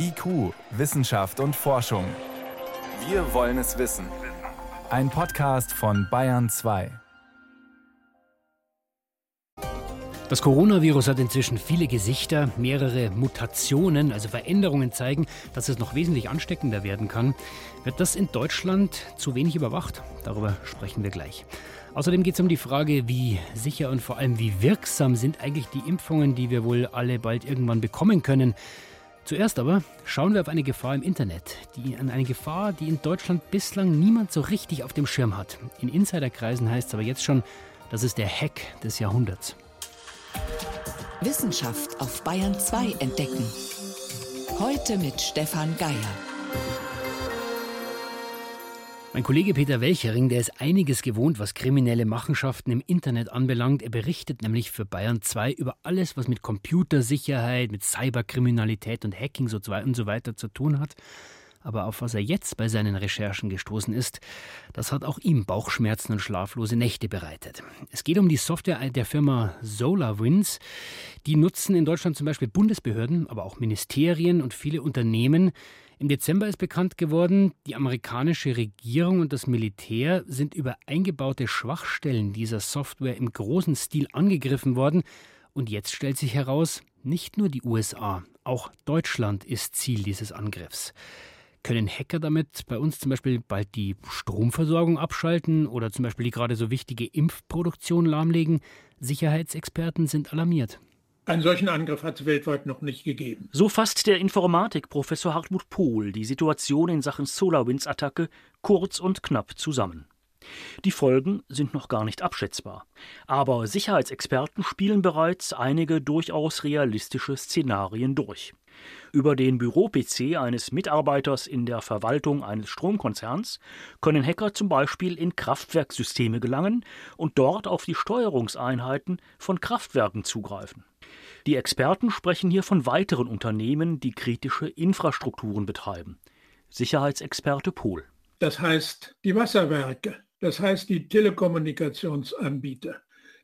IQ, Wissenschaft und Forschung. Wir wollen es wissen. Ein Podcast von Bayern 2. Das Coronavirus hat inzwischen viele Gesichter, mehrere Mutationen, also Veränderungen zeigen, dass es noch wesentlich ansteckender werden kann. Wird das in Deutschland zu wenig überwacht? Darüber sprechen wir gleich. Außerdem geht es um die Frage, wie sicher und vor allem wie wirksam sind eigentlich die Impfungen, die wir wohl alle bald irgendwann bekommen können. Zuerst aber schauen wir auf eine Gefahr im Internet, die an eine Gefahr, die in Deutschland bislang niemand so richtig auf dem Schirm hat. In Insiderkreisen heißt es aber jetzt schon, das ist der Hack des Jahrhunderts. Wissenschaft auf Bayern 2 entdecken. Heute mit Stefan Geier. Mein Kollege Peter Welchering, der ist einiges gewohnt, was kriminelle Machenschaften im Internet anbelangt. Er berichtet nämlich für Bayern 2 über alles, was mit Computersicherheit, mit Cyberkriminalität und Hacking und so weiter zu tun hat. Aber auf was er jetzt bei seinen Recherchen gestoßen ist, das hat auch ihm Bauchschmerzen und schlaflose Nächte bereitet. Es geht um die Software der Firma SolarWinds. Die nutzen in Deutschland zum Beispiel Bundesbehörden, aber auch Ministerien und viele Unternehmen, im Dezember ist bekannt geworden, die amerikanische Regierung und das Militär sind über eingebaute Schwachstellen dieser Software im großen Stil angegriffen worden. Und jetzt stellt sich heraus, nicht nur die USA, auch Deutschland ist Ziel dieses Angriffs. Können Hacker damit bei uns zum Beispiel bald die Stromversorgung abschalten oder zum Beispiel die gerade so wichtige Impfproduktion lahmlegen? Sicherheitsexperten sind alarmiert. Einen solchen Angriff hat es weltweit noch nicht gegeben. So fasst der Informatikprofessor Hartmut Pohl die Situation in Sachen SolarWinds-Attacke kurz und knapp zusammen. Die Folgen sind noch gar nicht abschätzbar, aber Sicherheitsexperten spielen bereits einige durchaus realistische Szenarien durch. Über den Büro-PC eines Mitarbeiters in der Verwaltung eines Stromkonzerns können Hacker zum Beispiel in Kraftwerksysteme gelangen und dort auf die Steuerungseinheiten von Kraftwerken zugreifen. Die Experten sprechen hier von weiteren Unternehmen, die kritische Infrastrukturen betreiben. Sicherheitsexperte Pohl. Das heißt die Wasserwerke, das heißt die Telekommunikationsanbieter,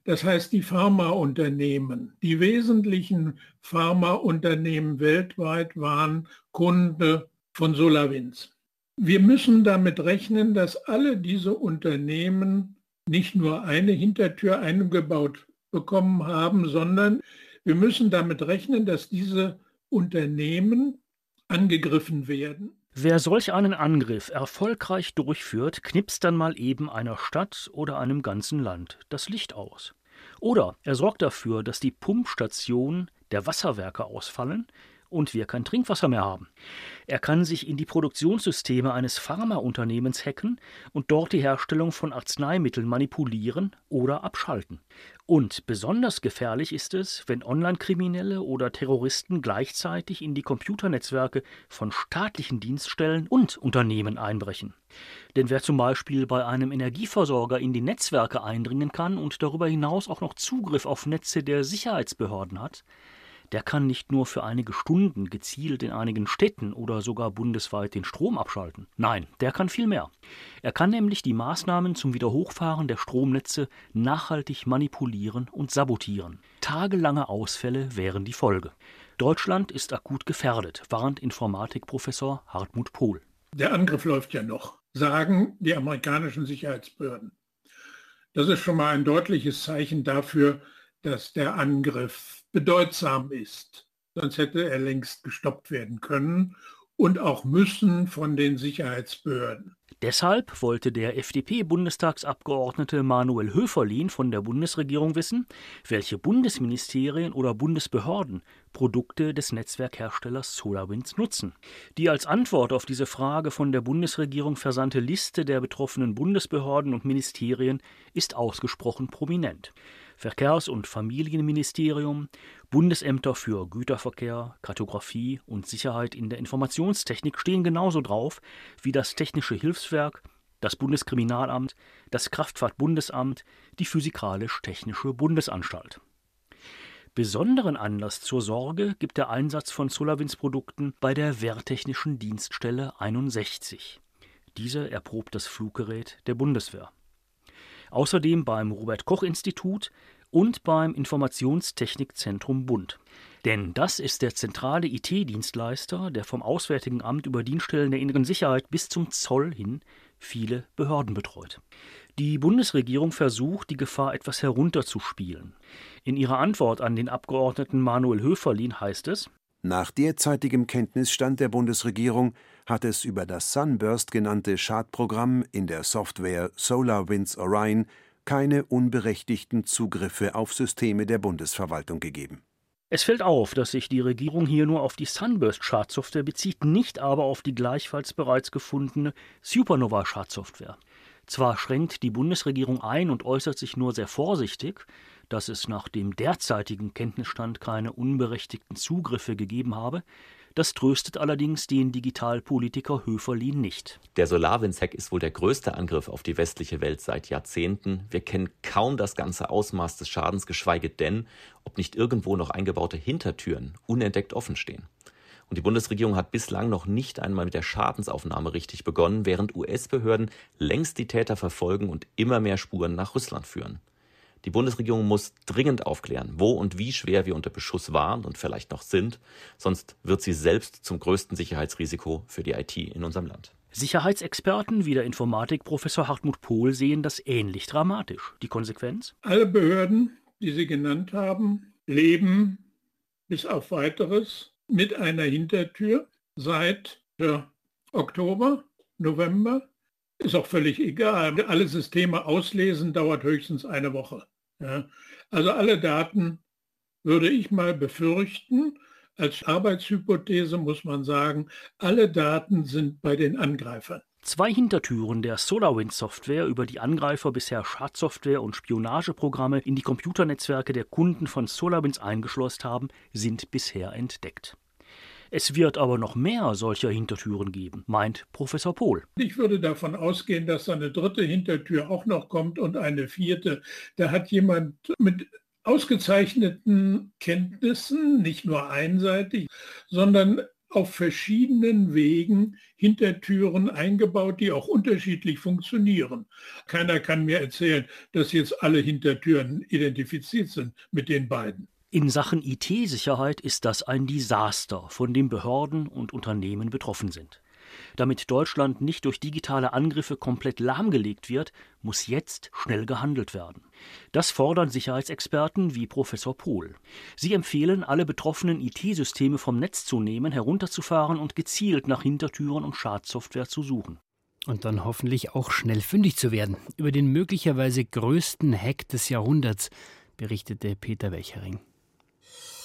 das heißt die Pharmaunternehmen. Die wesentlichen Pharmaunternehmen weltweit waren Kunde von SolarWinds. Wir müssen damit rechnen, dass alle diese Unternehmen nicht nur eine Hintertür eingebaut bekommen haben, sondern wir müssen damit rechnen, dass diese Unternehmen angegriffen werden. Wer solch einen Angriff erfolgreich durchführt, knipst dann mal eben einer Stadt oder einem ganzen Land das Licht aus. Oder er sorgt dafür, dass die Pumpstationen der Wasserwerke ausfallen, und wir kein Trinkwasser mehr haben. Er kann sich in die Produktionssysteme eines Pharmaunternehmens hacken und dort die Herstellung von Arzneimitteln manipulieren oder abschalten. Und besonders gefährlich ist es, wenn Online-Kriminelle oder Terroristen gleichzeitig in die Computernetzwerke von staatlichen Dienststellen und Unternehmen einbrechen. Denn wer zum Beispiel bei einem Energieversorger in die Netzwerke eindringen kann und darüber hinaus auch noch Zugriff auf Netze der Sicherheitsbehörden hat, der kann nicht nur für einige Stunden gezielt in einigen Städten oder sogar bundesweit den Strom abschalten. Nein, der kann viel mehr. Er kann nämlich die Maßnahmen zum Wiederhochfahren der Stromnetze nachhaltig manipulieren und sabotieren. Tagelange Ausfälle wären die Folge. Deutschland ist akut gefährdet, warnt Informatikprofessor Hartmut Pohl. Der Angriff läuft ja noch, sagen die amerikanischen Sicherheitsbehörden. Das ist schon mal ein deutliches Zeichen dafür, dass der Angriff bedeutsam ist. Sonst hätte er längst gestoppt werden können und auch müssen von den Sicherheitsbehörden. Deshalb wollte der FDP-Bundestagsabgeordnete Manuel Höferlin von der Bundesregierung wissen, welche Bundesministerien oder Bundesbehörden Produkte des Netzwerkherstellers SolarWinds nutzen. Die als Antwort auf diese Frage von der Bundesregierung versandte Liste der betroffenen Bundesbehörden und Ministerien ist ausgesprochen prominent. Verkehrs- und Familienministerium, Bundesämter für Güterverkehr, Kartografie und Sicherheit in der Informationstechnik stehen genauso drauf wie das Technische Hilfswerk, das Bundeskriminalamt, das Kraftfahrtbundesamt, die Physikalisch-Technische Bundesanstalt. Besonderen Anlass zur Sorge gibt der Einsatz von SolarWinds-Produkten bei der Wehrtechnischen Dienststelle 61. Diese erprobt das Fluggerät der Bundeswehr außerdem beim Robert Koch Institut und beim Informationstechnikzentrum Bund. Denn das ist der zentrale IT-Dienstleister, der vom Auswärtigen Amt über Dienststellen der inneren Sicherheit bis zum Zoll hin viele Behörden betreut. Die Bundesregierung versucht, die Gefahr etwas herunterzuspielen. In ihrer Antwort an den Abgeordneten Manuel Höferlin heißt es, nach derzeitigem Kenntnisstand der Bundesregierung hat es über das Sunburst genannte Schadprogramm in der Software SolarWinds Orion keine unberechtigten Zugriffe auf Systeme der Bundesverwaltung gegeben. Es fällt auf, dass sich die Regierung hier nur auf die Sunburst-Schadsoftware bezieht, nicht aber auf die gleichfalls bereits gefundene Supernova-Schadsoftware. Zwar schränkt die Bundesregierung ein und äußert sich nur sehr vorsichtig, dass es nach dem derzeitigen Kenntnisstand keine unberechtigten Zugriffe gegeben habe, das tröstet allerdings den Digitalpolitiker Höferlin nicht. Der SolarWinds-Hack ist wohl der größte Angriff auf die westliche Welt seit Jahrzehnten. Wir kennen kaum das ganze Ausmaß des Schadens, geschweige denn, ob nicht irgendwo noch eingebaute Hintertüren unentdeckt offen stehen. Und die Bundesregierung hat bislang noch nicht einmal mit der Schadensaufnahme richtig begonnen, während US-Behörden längst die Täter verfolgen und immer mehr Spuren nach Russland führen. Die Bundesregierung muss dringend aufklären, wo und wie schwer wir unter Beschuss waren und vielleicht noch sind, sonst wird sie selbst zum größten Sicherheitsrisiko für die IT in unserem Land. Sicherheitsexperten wie der Informatikprofessor Hartmut Pohl sehen das ähnlich dramatisch. Die Konsequenz? Alle Behörden, die Sie genannt haben, leben bis auf weiteres mit einer Hintertür seit ja, Oktober, November. Ist auch völlig egal. Alle Systeme auslesen dauert höchstens eine Woche. Ja. Also alle Daten würde ich mal befürchten, als Arbeitshypothese muss man sagen, alle Daten sind bei den Angreifern. Zwei Hintertüren der SolarWinds-Software, über die Angreifer bisher Schadsoftware und Spionageprogramme in die Computernetzwerke der Kunden von SolarWinds eingeschlossen haben, sind bisher entdeckt. Es wird aber noch mehr solcher Hintertüren geben, meint Professor Pohl. Ich würde davon ausgehen, dass eine dritte Hintertür auch noch kommt und eine vierte. Da hat jemand mit ausgezeichneten Kenntnissen, nicht nur einseitig, sondern auf verschiedenen Wegen Hintertüren eingebaut, die auch unterschiedlich funktionieren. Keiner kann mir erzählen, dass jetzt alle Hintertüren identifiziert sind mit den beiden. In Sachen IT-Sicherheit ist das ein Desaster, von dem Behörden und Unternehmen betroffen sind. Damit Deutschland nicht durch digitale Angriffe komplett lahmgelegt wird, muss jetzt schnell gehandelt werden. Das fordern Sicherheitsexperten wie Professor Pohl. Sie empfehlen, alle betroffenen IT-Systeme vom Netz zu nehmen, herunterzufahren und gezielt nach Hintertüren und Schadsoftware zu suchen. Und dann hoffentlich auch schnell fündig zu werden. Über den möglicherweise größten Hack des Jahrhunderts berichtete Peter Welchering.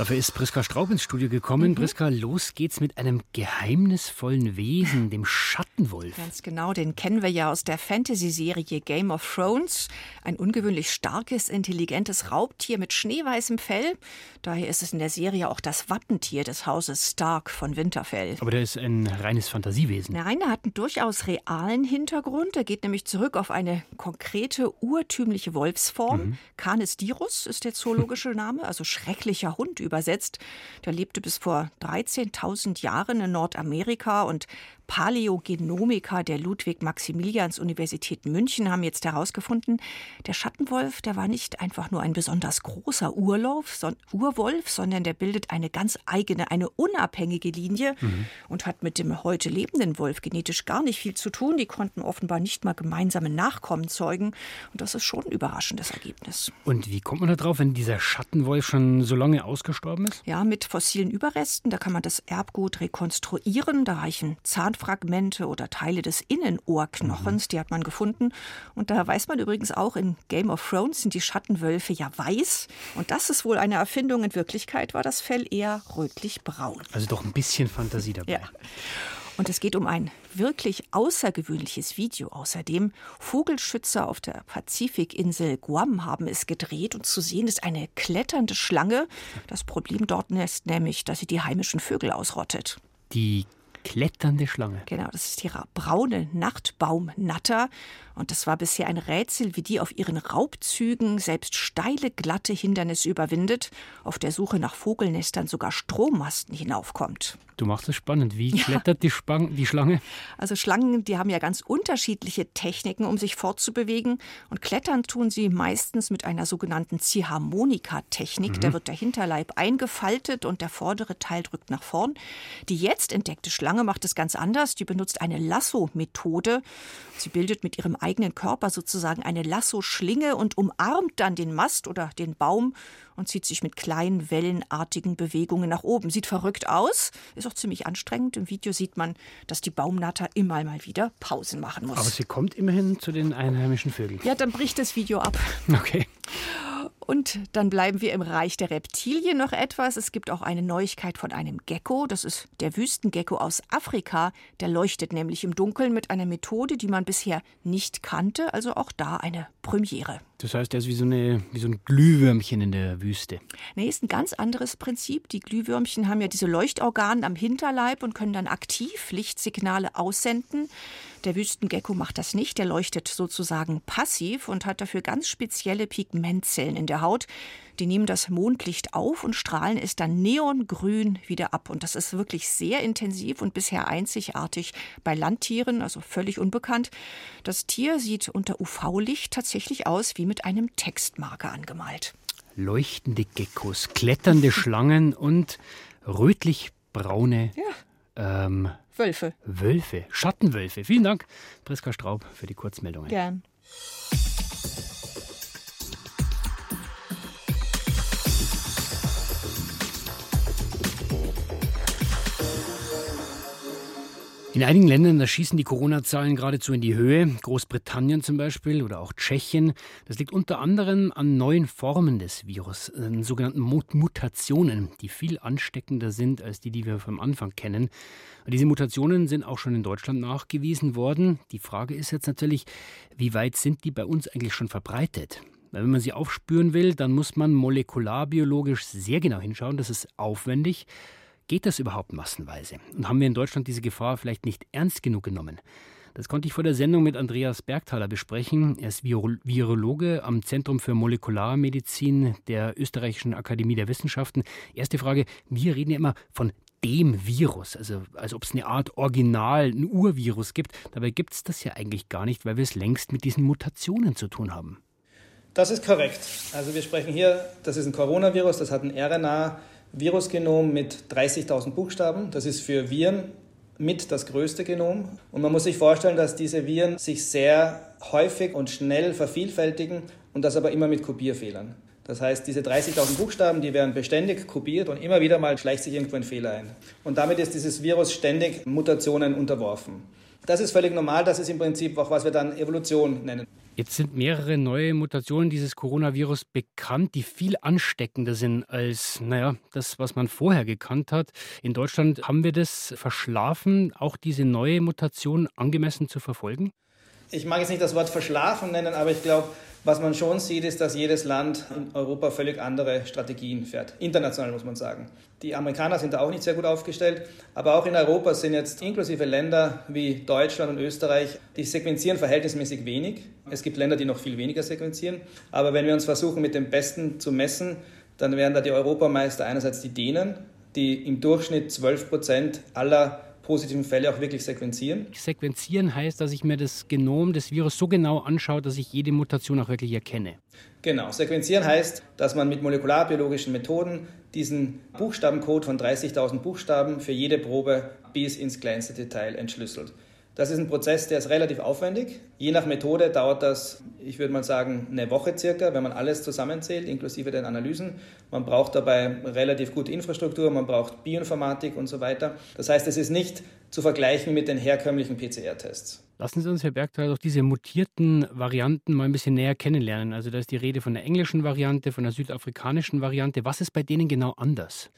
Dafür ist Priska Straub ins Studio gekommen. Mhm. Priska, los geht's mit einem geheimnisvollen Wesen, dem Schattenwolf. Ganz genau, den kennen wir ja aus der Fantasy-Serie Game of Thrones. Ein ungewöhnlich starkes, intelligentes Raubtier mit schneeweißem Fell. Daher ist es in der Serie auch das Wappentier des Hauses Stark von Winterfell. Aber der ist ein reines Fantasiewesen. Nein, der hat einen durchaus realen Hintergrund. Er geht nämlich zurück auf eine konkrete, urtümliche Wolfsform. Mhm. Canis dirus ist der zoologische Name, also schrecklicher Hund übersetzt. Der lebte bis vor 13.000 Jahren in Nordamerika und Paläogenomiker der Ludwig-Maximilians-Universität München haben jetzt herausgefunden, der Schattenwolf, der war nicht einfach nur ein besonders großer Urlauf, so, Urwolf, sondern der bildet eine ganz eigene, eine unabhängige Linie mhm. und hat mit dem heute lebenden Wolf genetisch gar nicht viel zu tun. Die konnten offenbar nicht mal gemeinsame Nachkommen zeugen. Und das ist schon ein überraschendes Ergebnis. Und wie kommt man da drauf, wenn dieser Schattenwolf schon so lange ausgestorben ist? Ja, mit fossilen Überresten. Da kann man das Erbgut rekonstruieren. Da reichen Zahnfleisch Fragmente oder Teile des Innenohrknochens, mhm. die hat man gefunden. Und da weiß man übrigens auch, in Game of Thrones sind die Schattenwölfe ja weiß. Und das ist wohl eine Erfindung. In Wirklichkeit war das Fell eher rötlich-braun. Also doch ein bisschen Fantasie dabei. Ja. Und es geht um ein wirklich außergewöhnliches Video. Außerdem Vogelschützer auf der Pazifikinsel Guam haben es gedreht und zu sehen ist eine kletternde Schlange. Das Problem dort ist nämlich, dass sie die heimischen Vögel ausrottet. Die Kletternde Schlange. Genau, das ist die braune Nachtbaumnatter. Und das war bisher ein Rätsel, wie die auf ihren Raubzügen selbst steile, glatte Hindernisse überwindet, auf der Suche nach Vogelnestern sogar Strommasten hinaufkommt. Du machst es spannend. Wie klettert die, Spang die Schlange? Also Schlangen, die haben ja ganz unterschiedliche Techniken, um sich fortzubewegen. Und klettern tun sie meistens mit einer sogenannten Ziehharmonika-Technik. Mhm. Da wird der Hinterleib eingefaltet und der vordere Teil drückt nach vorn. Die jetzt entdeckte Schlange macht es ganz anders. Die benutzt eine Lasso-Methode. Sie bildet mit ihrem eigenen Körper sozusagen eine Lasso-Schlinge und umarmt dann den Mast oder den Baum und zieht sich mit kleinen wellenartigen Bewegungen nach oben. Sieht verrückt aus, ist auch ziemlich anstrengend. Im Video sieht man, dass die Baumnatter immer mal wieder Pausen machen muss. Aber sie kommt immerhin zu den einheimischen Vögeln. Ja, dann bricht das Video ab. Okay. Und dann bleiben wir im Reich der Reptilien noch etwas. Es gibt auch eine Neuigkeit von einem Gecko. Das ist der Wüstengecko aus Afrika. Der leuchtet nämlich im Dunkeln mit einer Methode, die man bisher nicht kannte. Also auch da eine Premiere. Das heißt, er ist wie so, eine, wie so ein Glühwürmchen in der Wüste. Nee, ist ein ganz anderes Prinzip. Die Glühwürmchen haben ja diese Leuchtorgane am Hinterleib und können dann aktiv Lichtsignale aussenden. Der Wüstengecko macht das nicht. Der leuchtet sozusagen passiv und hat dafür ganz spezielle Pigmentzellen in der Haut. Die nehmen das Mondlicht auf und strahlen es dann neongrün wieder ab. Und das ist wirklich sehr intensiv und bisher einzigartig bei Landtieren, also völlig unbekannt. Das Tier sieht unter UV-Licht tatsächlich aus wie mit einem Textmarker angemalt. Leuchtende Geckos, kletternde Schlangen und rötlich-braune ja. ähm, Wölfe. Wölfe, Schattenwölfe. Vielen Dank, Priska Straub, für die Kurzmeldungen. Gern. In einigen Ländern, da schießen die Corona-Zahlen geradezu in die Höhe. Großbritannien zum Beispiel oder auch Tschechien. Das liegt unter anderem an neuen Formen des Virus, an sogenannten Mutationen, die viel ansteckender sind als die, die wir vom Anfang kennen. Und diese Mutationen sind auch schon in Deutschland nachgewiesen worden. Die Frage ist jetzt natürlich, wie weit sind die bei uns eigentlich schon verbreitet? Weil wenn man sie aufspüren will, dann muss man molekularbiologisch sehr genau hinschauen. Das ist aufwendig. Geht das überhaupt massenweise? Und haben wir in Deutschland diese Gefahr vielleicht nicht ernst genug genommen? Das konnte ich vor der Sendung mit Andreas Bergthaler besprechen. Er ist Virologe am Zentrum für Molekularmedizin der Österreichischen Akademie der Wissenschaften. Erste Frage, wir reden ja immer von dem Virus, also als ob es eine Art Original, ein Urvirus gibt. Dabei gibt es das ja eigentlich gar nicht, weil wir es längst mit diesen Mutationen zu tun haben. Das ist korrekt. Also wir sprechen hier, das ist ein Coronavirus, das hat ein RNA Virusgenom mit 30.000 Buchstaben. Das ist für Viren mit das größte Genom. Und man muss sich vorstellen, dass diese Viren sich sehr häufig und schnell vervielfältigen und das aber immer mit Kopierfehlern. Das heißt, diese 30.000 Buchstaben, die werden beständig kopiert und immer wieder mal schleicht sich irgendwo ein Fehler ein. Und damit ist dieses Virus ständig Mutationen unterworfen. Das ist völlig normal, das ist im Prinzip auch, was wir dann Evolution nennen. Jetzt sind mehrere neue Mutationen dieses Coronavirus bekannt, die viel ansteckender sind als, naja, das, was man vorher gekannt hat. In Deutschland haben wir das verschlafen, auch diese neue Mutation angemessen zu verfolgen? Ich mag jetzt nicht das Wort verschlafen nennen, aber ich glaube, was man schon sieht, ist, dass jedes Land in Europa völlig andere Strategien fährt. International muss man sagen. Die Amerikaner sind da auch nicht sehr gut aufgestellt, aber auch in Europa sind jetzt inklusive Länder wie Deutschland und Österreich, die sequenzieren verhältnismäßig wenig. Es gibt Länder, die noch viel weniger sequenzieren. Aber wenn wir uns versuchen, mit dem Besten zu messen, dann wären da die Europameister einerseits die Dänen, die im Durchschnitt 12 Prozent aller positiven Fälle auch wirklich sequenzieren. Sequenzieren heißt, dass ich mir das Genom des Virus so genau anschaue, dass ich jede Mutation auch wirklich erkenne. Genau, sequenzieren heißt, dass man mit molekularbiologischen Methoden diesen Buchstabencode von 30.000 Buchstaben für jede Probe bis ins kleinste Detail entschlüsselt. Das ist ein Prozess, der ist relativ aufwendig. Je nach Methode dauert das, ich würde mal sagen, eine Woche circa, wenn man alles zusammenzählt, inklusive den Analysen. Man braucht dabei relativ gute Infrastruktur, man braucht Bioinformatik und so weiter. Das heißt, es ist nicht zu vergleichen mit den herkömmlichen PCR-Tests. Lassen Sie uns, Herr Bergthal, doch diese mutierten Varianten mal ein bisschen näher kennenlernen. Also da ist die Rede von der englischen Variante, von der südafrikanischen Variante. Was ist bei denen genau anders?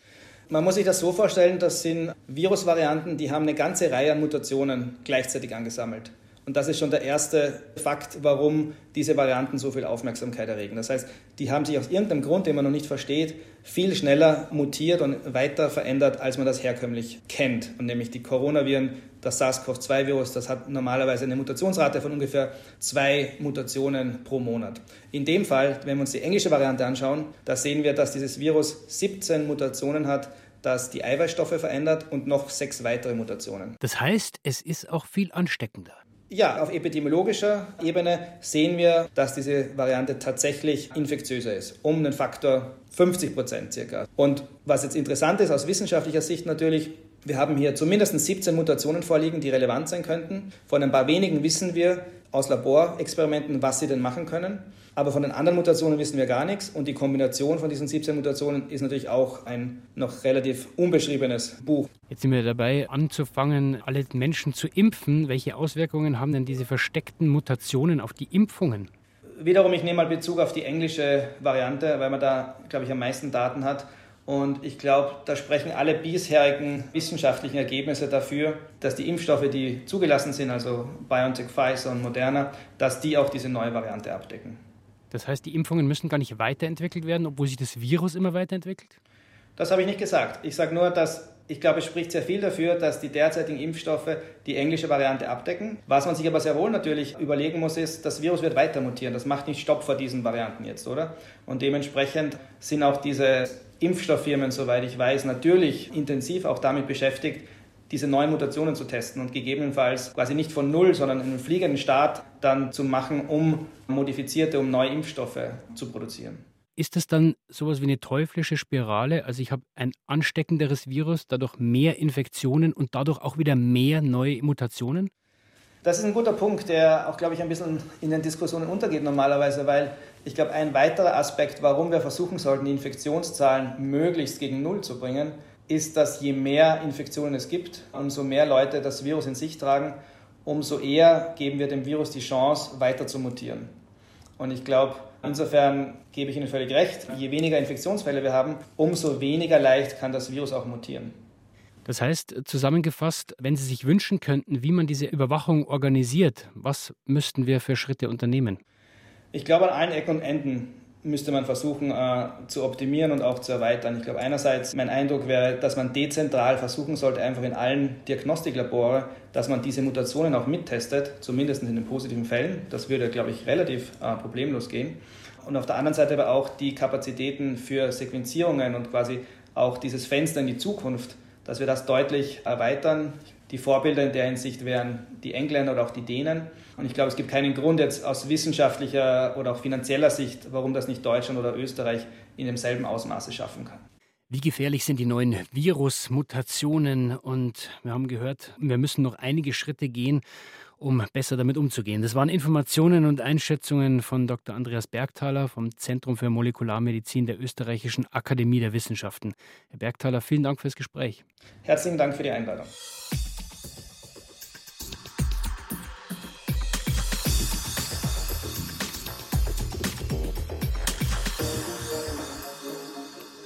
Man muss sich das so vorstellen, das sind Virusvarianten, die haben eine ganze Reihe an Mutationen gleichzeitig angesammelt. Und das ist schon der erste Fakt, warum diese Varianten so viel Aufmerksamkeit erregen. Das heißt, die haben sich aus irgendeinem Grund, den man noch nicht versteht, viel schneller mutiert und weiter verändert, als man das herkömmlich kennt. Und nämlich die Coronaviren, das SARS-CoV-2-Virus, das hat normalerweise eine Mutationsrate von ungefähr zwei Mutationen pro Monat. In dem Fall, wenn wir uns die englische Variante anschauen, da sehen wir, dass dieses Virus 17 Mutationen hat, das die Eiweißstoffe verändert und noch sechs weitere Mutationen. Das heißt, es ist auch viel ansteckender. Ja, auf epidemiologischer Ebene sehen wir, dass diese Variante tatsächlich infektiöser ist, um einen Faktor 50 Prozent circa. Und was jetzt interessant ist aus wissenschaftlicher Sicht natürlich, wir haben hier zumindest 17 Mutationen vorliegen, die relevant sein könnten. Von ein paar wenigen wissen wir aus Laborexperimenten, was sie denn machen können. Aber von den anderen Mutationen wissen wir gar nichts. Und die Kombination von diesen 17 Mutationen ist natürlich auch ein noch relativ unbeschriebenes Buch. Jetzt sind wir dabei, anzufangen, alle Menschen zu impfen. Welche Auswirkungen haben denn diese versteckten Mutationen auf die Impfungen? Wiederum, ich nehme mal Bezug auf die englische Variante, weil man da, glaube ich, am meisten Daten hat. Und ich glaube, da sprechen alle bisherigen wissenschaftlichen Ergebnisse dafür, dass die Impfstoffe, die zugelassen sind, also BioNTech, Pfizer und Moderna, dass die auch diese neue Variante abdecken. Das heißt, die Impfungen müssen gar nicht weiterentwickelt werden, obwohl sich das Virus immer weiterentwickelt? Das habe ich nicht gesagt. Ich sage nur, dass ich glaube, es spricht sehr viel dafür, dass die derzeitigen Impfstoffe die englische Variante abdecken. Was man sich aber sehr wohl natürlich überlegen muss, ist, das Virus wird weiter mutieren. Das macht nicht Stopp vor diesen Varianten jetzt, oder? Und dementsprechend sind auch diese Impfstofffirmen, soweit ich weiß, natürlich intensiv auch damit beschäftigt, diese neuen Mutationen zu testen und gegebenenfalls quasi nicht von Null, sondern einen fliegenden Start dann zu machen, um modifizierte, um neue Impfstoffe zu produzieren. Ist das dann sowas wie eine teuflische Spirale? Also ich habe ein ansteckenderes Virus, dadurch mehr Infektionen und dadurch auch wieder mehr neue Mutationen? Das ist ein guter Punkt, der auch, glaube ich, ein bisschen in den Diskussionen untergeht normalerweise, weil ich glaube, ein weiterer Aspekt, warum wir versuchen sollten, die Infektionszahlen möglichst gegen Null zu bringen, ist, dass je mehr Infektionen es gibt, umso mehr Leute das Virus in sich tragen, umso eher geben wir dem Virus die Chance, weiter zu mutieren. Und ich glaube, insofern gebe ich Ihnen völlig recht, je weniger Infektionsfälle wir haben, umso weniger leicht kann das Virus auch mutieren. Das heißt, zusammengefasst, wenn Sie sich wünschen könnten, wie man diese Überwachung organisiert, was müssten wir für Schritte unternehmen? Ich glaube, an allen Ecken und Enden müsste man versuchen äh, zu optimieren und auch zu erweitern. Ich glaube, einerseits mein Eindruck wäre, dass man dezentral versuchen sollte, einfach in allen Diagnostiklabore, dass man diese Mutationen auch mittestet, zumindest in den positiven Fällen. Das würde, glaube ich, relativ äh, problemlos gehen. Und auf der anderen Seite aber auch die Kapazitäten für Sequenzierungen und quasi auch dieses Fenster in die Zukunft, dass wir das deutlich erweitern. Die Vorbilder in der Hinsicht wären die Engländer oder auch die Dänen. Und ich glaube, es gibt keinen Grund jetzt aus wissenschaftlicher oder auch finanzieller Sicht, warum das nicht Deutschland oder Österreich in demselben Ausmaße schaffen kann. Wie gefährlich sind die neuen Virusmutationen? Und wir haben gehört, wir müssen noch einige Schritte gehen, um besser damit umzugehen. Das waren Informationen und Einschätzungen von Dr. Andreas Bergthaler vom Zentrum für Molekularmedizin der Österreichischen Akademie der Wissenschaften. Herr Bergthaler, vielen Dank fürs Gespräch. Herzlichen Dank für die Einladung.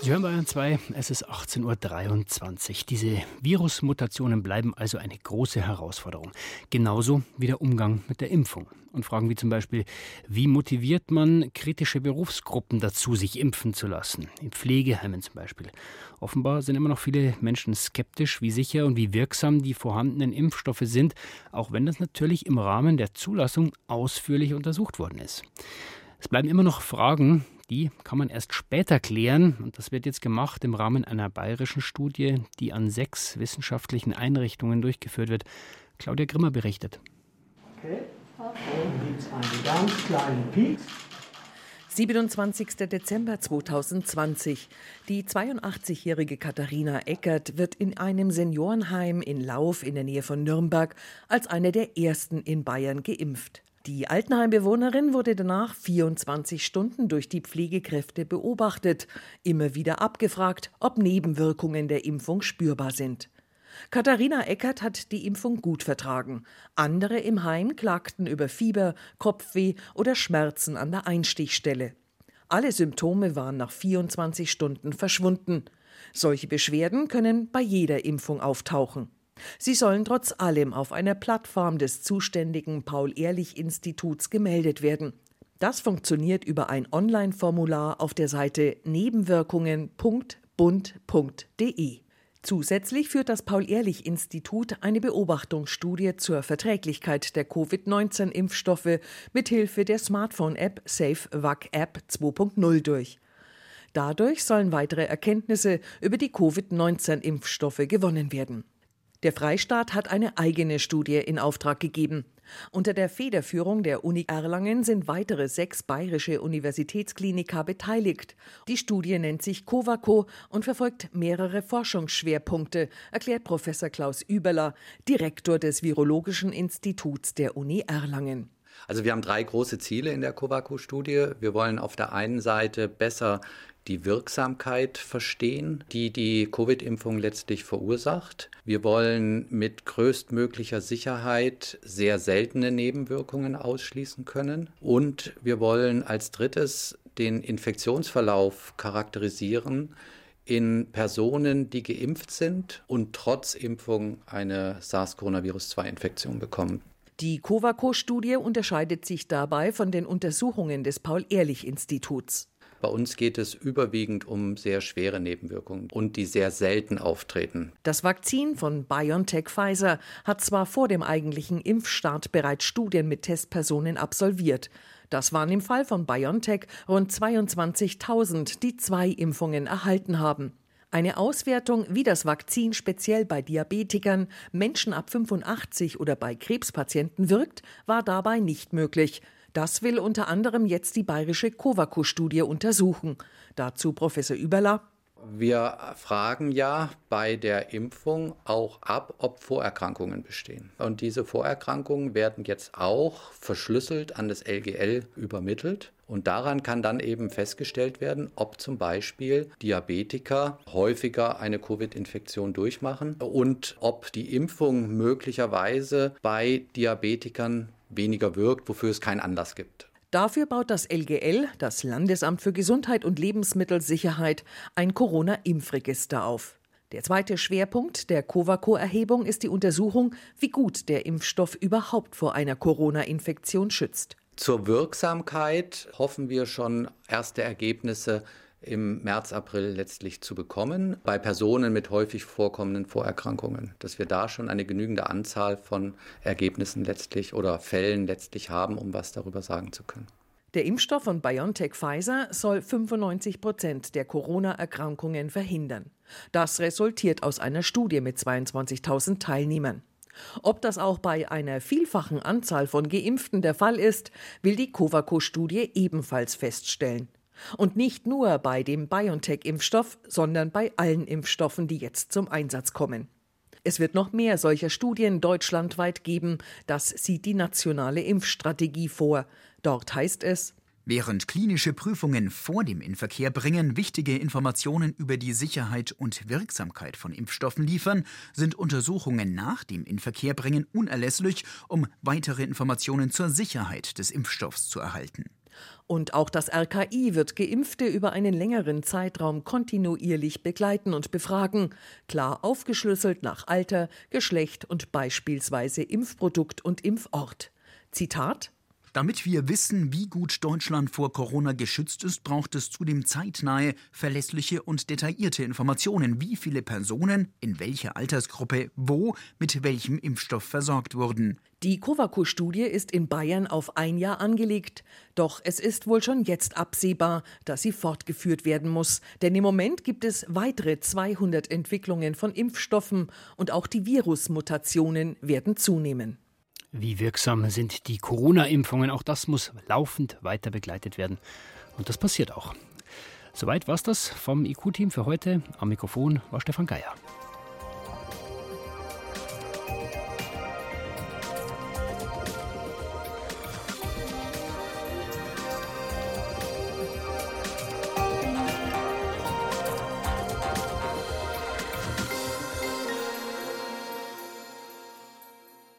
Sie hören Bayern 2, es ist 18.23 Uhr. Diese Virusmutationen bleiben also eine große Herausforderung. Genauso wie der Umgang mit der Impfung. Und Fragen wie zum Beispiel, wie motiviert man kritische Berufsgruppen dazu, sich impfen zu lassen? In Pflegeheimen zum Beispiel. Offenbar sind immer noch viele Menschen skeptisch, wie sicher und wie wirksam die vorhandenen Impfstoffe sind, auch wenn das natürlich im Rahmen der Zulassung ausführlich untersucht worden ist. Es bleiben immer noch Fragen, die kann man erst später klären und das wird jetzt gemacht im Rahmen einer bayerischen Studie, die an sechs wissenschaftlichen Einrichtungen durchgeführt wird. Claudia Grimmer berichtet. Okay, und gibt einen ganz kleinen Pieks. 27. Dezember 2020. Die 82-jährige Katharina Eckert wird in einem Seniorenheim in Lauf in der Nähe von Nürnberg als eine der ersten in Bayern geimpft. Die Altenheimbewohnerin wurde danach 24 Stunden durch die Pflegekräfte beobachtet, immer wieder abgefragt, ob Nebenwirkungen der Impfung spürbar sind. Katharina Eckert hat die Impfung gut vertragen. Andere im Heim klagten über Fieber, Kopfweh oder Schmerzen an der Einstichstelle. Alle Symptome waren nach 24 Stunden verschwunden. Solche Beschwerden können bei jeder Impfung auftauchen. Sie sollen trotz allem auf einer Plattform des zuständigen Paul-Ehrlich-Instituts gemeldet werden. Das funktioniert über ein Online-Formular auf der Seite nebenwirkungen.bund.de. Zusätzlich führt das Paul-Ehrlich-Institut eine Beobachtungsstudie zur Verträglichkeit der Covid-19-Impfstoffe mithilfe der Smartphone-App SafeVac App 2.0 durch. Dadurch sollen weitere Erkenntnisse über die Covid-19-Impfstoffe gewonnen werden. Der Freistaat hat eine eigene Studie in Auftrag gegeben. Unter der Federführung der Uni Erlangen sind weitere sechs bayerische Universitätskliniker beteiligt. Die Studie nennt sich COVACO und verfolgt mehrere Forschungsschwerpunkte, erklärt Professor Klaus Überler, Direktor des Virologischen Instituts der Uni Erlangen. Also wir haben drei große Ziele in der COVACO-Studie. Wir wollen auf der einen Seite besser die Wirksamkeit verstehen, die die Covid-Impfung letztlich verursacht. Wir wollen mit größtmöglicher Sicherheit sehr seltene Nebenwirkungen ausschließen können. Und wir wollen als drittes den Infektionsverlauf charakterisieren in Personen, die geimpft sind und trotz Impfung eine SARS-CoV-2-Infektion bekommen. Die Covaco-Studie unterscheidet sich dabei von den Untersuchungen des Paul-Ehrlich-Instituts. Bei uns geht es überwiegend um sehr schwere Nebenwirkungen und die sehr selten auftreten. Das Vakzin von BioNTech Pfizer hat zwar vor dem eigentlichen Impfstart bereits Studien mit Testpersonen absolviert. Das waren im Fall von BioNTech rund 22.000, die zwei Impfungen erhalten haben. Eine Auswertung, wie das Vakzin speziell bei Diabetikern, Menschen ab 85 oder bei Krebspatienten wirkt, war dabei nicht möglich. Das will unter anderem jetzt die bayerische Covaco-Studie untersuchen. Dazu Professor Überler. Wir fragen ja bei der Impfung auch ab, ob Vorerkrankungen bestehen. Und diese Vorerkrankungen werden jetzt auch verschlüsselt an das LGL übermittelt. Und daran kann dann eben festgestellt werden, ob zum Beispiel Diabetiker häufiger eine Covid-Infektion durchmachen und ob die Impfung möglicherweise bei Diabetikern weniger wirkt, wofür es keinen Anlass gibt. Dafür baut das LGL, das Landesamt für Gesundheit und Lebensmittelsicherheit, ein Corona-Impfregister auf. Der zweite Schwerpunkt der Covaco-Erhebung ist die Untersuchung, wie gut der Impfstoff überhaupt vor einer Corona-Infektion schützt. Zur Wirksamkeit hoffen wir schon erste Ergebnisse im März, April letztlich zu bekommen, bei Personen mit häufig vorkommenden Vorerkrankungen, dass wir da schon eine genügende Anzahl von Ergebnissen letztlich oder Fällen letztlich haben, um was darüber sagen zu können. Der Impfstoff von BioNTech Pfizer soll 95 Prozent der Corona-Erkrankungen verhindern. Das resultiert aus einer Studie mit 22.000 Teilnehmern. Ob das auch bei einer vielfachen Anzahl von Geimpften der Fall ist, will die Covaco-Studie ebenfalls feststellen. Und nicht nur bei dem BioNTech-Impfstoff, sondern bei allen Impfstoffen, die jetzt zum Einsatz kommen. Es wird noch mehr solcher Studien deutschlandweit geben. Das sieht die nationale Impfstrategie vor. Dort heißt es, Während klinische Prüfungen vor dem Inverkehr bringen wichtige Informationen über die Sicherheit und Wirksamkeit von Impfstoffen liefern, sind Untersuchungen nach dem Inverkehr bringen unerlässlich, um weitere Informationen zur Sicherheit des Impfstoffs zu erhalten. Und auch das RKI wird Geimpfte über einen längeren Zeitraum kontinuierlich begleiten und befragen, klar aufgeschlüsselt nach Alter, Geschlecht und beispielsweise Impfprodukt und Impfort. Zitat damit wir wissen, wie gut Deutschland vor Corona geschützt ist, braucht es zudem zeitnahe, verlässliche und detaillierte Informationen, wie viele Personen in welcher Altersgruppe wo mit welchem Impfstoff versorgt wurden. Die Covaco-Studie ist in Bayern auf ein Jahr angelegt. Doch es ist wohl schon jetzt absehbar, dass sie fortgeführt werden muss. Denn im Moment gibt es weitere 200 Entwicklungen von Impfstoffen und auch die Virusmutationen werden zunehmen. Wie wirksam sind die Corona-Impfungen? Auch das muss laufend weiter begleitet werden. Und das passiert auch. Soweit war es das vom IQ-Team für heute. Am Mikrofon war Stefan Geier.